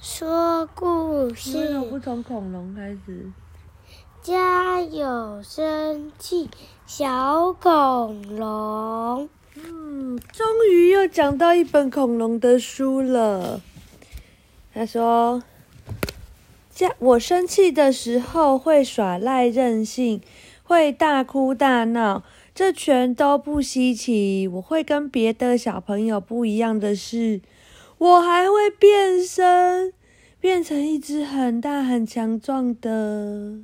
说故为什么不事，从恐龙开始？家有生气小恐龙。嗯，终于又讲到一本恐龙的书了。他说：“家我生气的时候会耍赖任性，会大哭大闹，这全都不稀奇。我会跟别的小朋友不一样的是，我还会变身，变成一只很大很强壮的。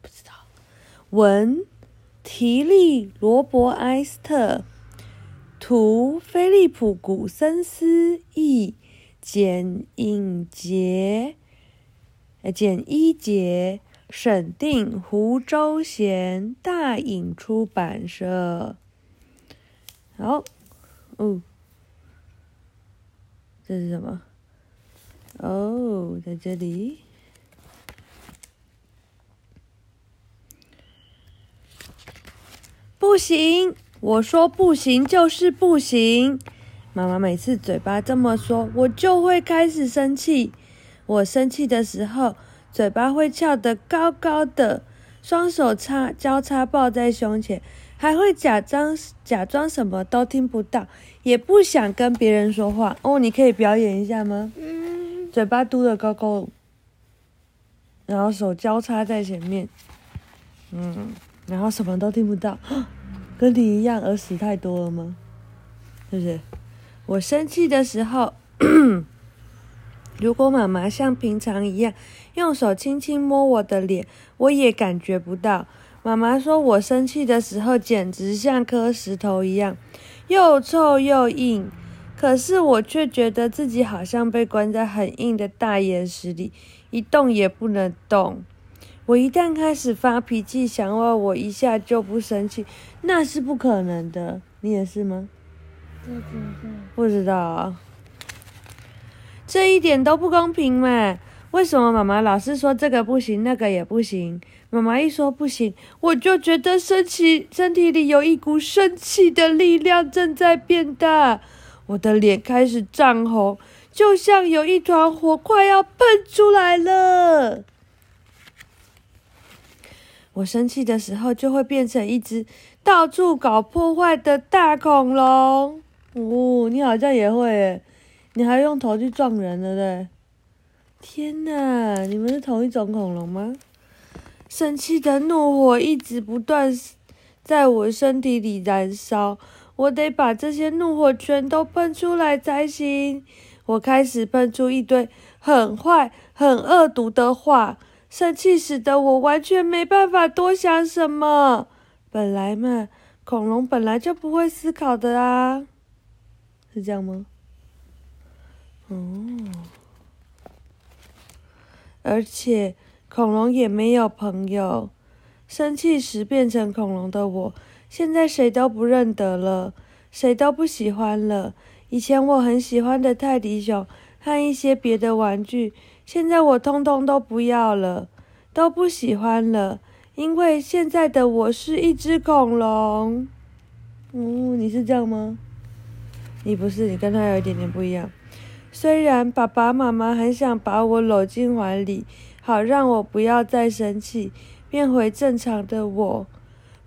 不知道文。”提利·罗伯埃斯特，图菲利普·古森斯译，简影杰，呃，简一杰，审定胡周贤，大影出版社。好，哦，这是什么？哦，在这里。不行，我说不行就是不行。妈妈每次嘴巴这么说，我就会开始生气。我生气的时候，嘴巴会翘得高高的，双手叉交叉抱在胸前，还会假装假装什么都听不到，也不想跟别人说话。哦，你可以表演一下吗？嗯，嘴巴嘟得高高，然后手交叉在前面，嗯，然后什么都听不到，跟你一样耳屎太多了吗？是不是？我生气的时候，如果妈妈像平常一样用手轻轻摸我的脸，我也感觉不到。妈妈说我生气的时候简直像颗石头一样，又臭又硬。可是我却觉得自己好像被关在很硬的大岩石里，一动也不能动。我一旦开始发脾气，想要我一下就不生气，那是不可能的。你也是吗？不知道。不知道啊，这一点都不公平嘛？为什么妈妈老是说这个不行，那个也不行？妈妈一说不行，我就觉得身体身体里有一股生气的力量正在变大，我的脸开始涨红，就像有一团火快要喷出来了。我生气的时候，就会变成一只到处搞破坏的大恐龙。哦，你好像也会耶，你还用头去撞人，对不对？天哪，你们是同一种恐龙吗？生气的怒火一直不断在我身体里燃烧，我得把这些怒火全都喷出来才行。我开始喷出一堆很坏、很恶毒的话，生气使得我完全没办法多想什么。本来嘛，恐龙本来就不会思考的啊。是这样吗？哦，而且恐龙也没有朋友。生气时变成恐龙的我，现在谁都不认得了，谁都不喜欢了。以前我很喜欢的泰迪熊和一些别的玩具，现在我通通都不要了，都不喜欢了，因为现在的我是一只恐龙。哦，你是这样吗？你不是，你跟他有一点点不一样。虽然爸爸妈妈很想把我搂进怀里，好让我不要再生气，变回正常的我。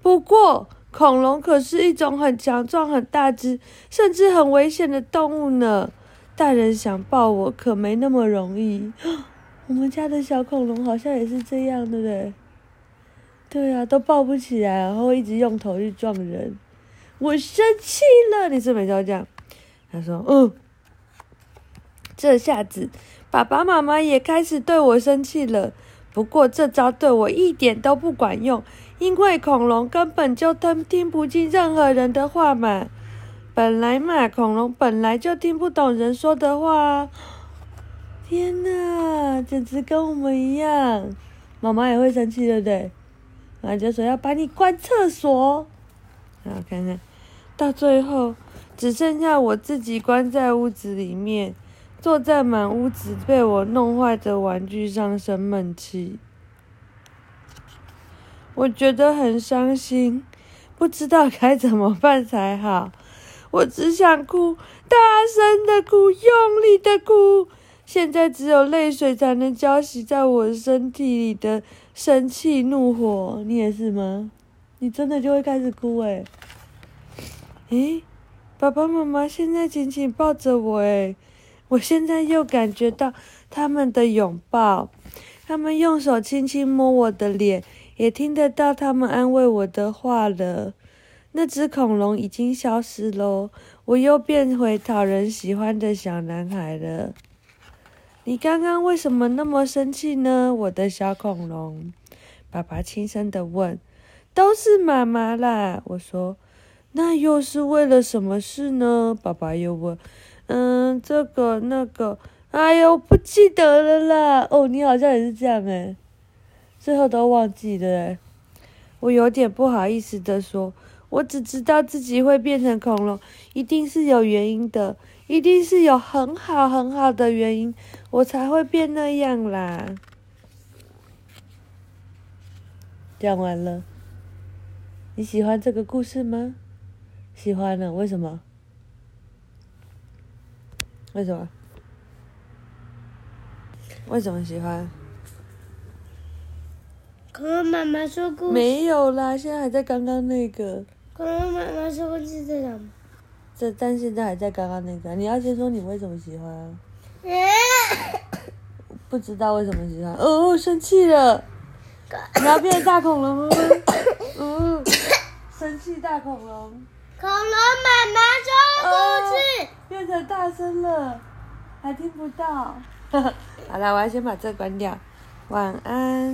不过，恐龙可是一种很强壮、很大只，甚至很危险的动物呢。大人想抱我，可没那么容易。我们家的小恐龙好像也是这样，对不对？对啊，都抱不起来，然后一直用头去撞人。我生气了，你是每次都这样？他说：“嗯。”这下子，爸爸妈妈也开始对我生气了。不过这招对我一点都不管用，因为恐龙根本就听听不进任何人的话嘛。本来嘛，恐龙本来就听不懂人说的话。天哪，简直跟我们一样！妈妈也会生气，对不对？然后就说要把你关厕所。然后看看，到最后只剩下我自己关在屋子里面。坐在满屋子被我弄坏的玩具上生闷气，我觉得很伤心，不知道该怎么办才好。我只想哭，大声的哭，用力的哭。现在只有泪水才能浇熄在我身体里的生气怒火。你也是吗？你真的就会开始哭诶、诶，爸爸妈妈现在紧紧抱着我诶，我现在又感觉到他们的拥抱，他们用手轻轻摸我的脸，也听得到他们安慰我的话了。那只恐龙已经消失喽，我又变回讨人喜欢的小男孩了。你刚刚为什么那么生气呢，我的小恐龙？爸爸轻声的问。都是妈妈啦，我说。那又是为了什么事呢？爸爸又问。嗯，这个那个，哎呦，不记得了啦。哦，你好像也是这样诶，最后都忘记了诶。我有点不好意思的说，我只知道自己会变成恐龙，一定是有原因的，一定是有很好很好的原因，我才会变那样啦。讲完了。你喜欢这个故事吗？喜欢了，为什么？为什么？为什么喜欢？恐龙妈妈说故事。没有啦，现在还在刚刚那个。恐龙妈妈说故事在讲。这但现在还在刚刚那个，你要先说你为什么喜欢啊？不知道为什么喜欢。哦，生气了。你要变大恐龙了吗？嗯，生气大恐龙。恐龙妈妈说故太、大声了，还听不到。好了，我要先把这关掉。晚安。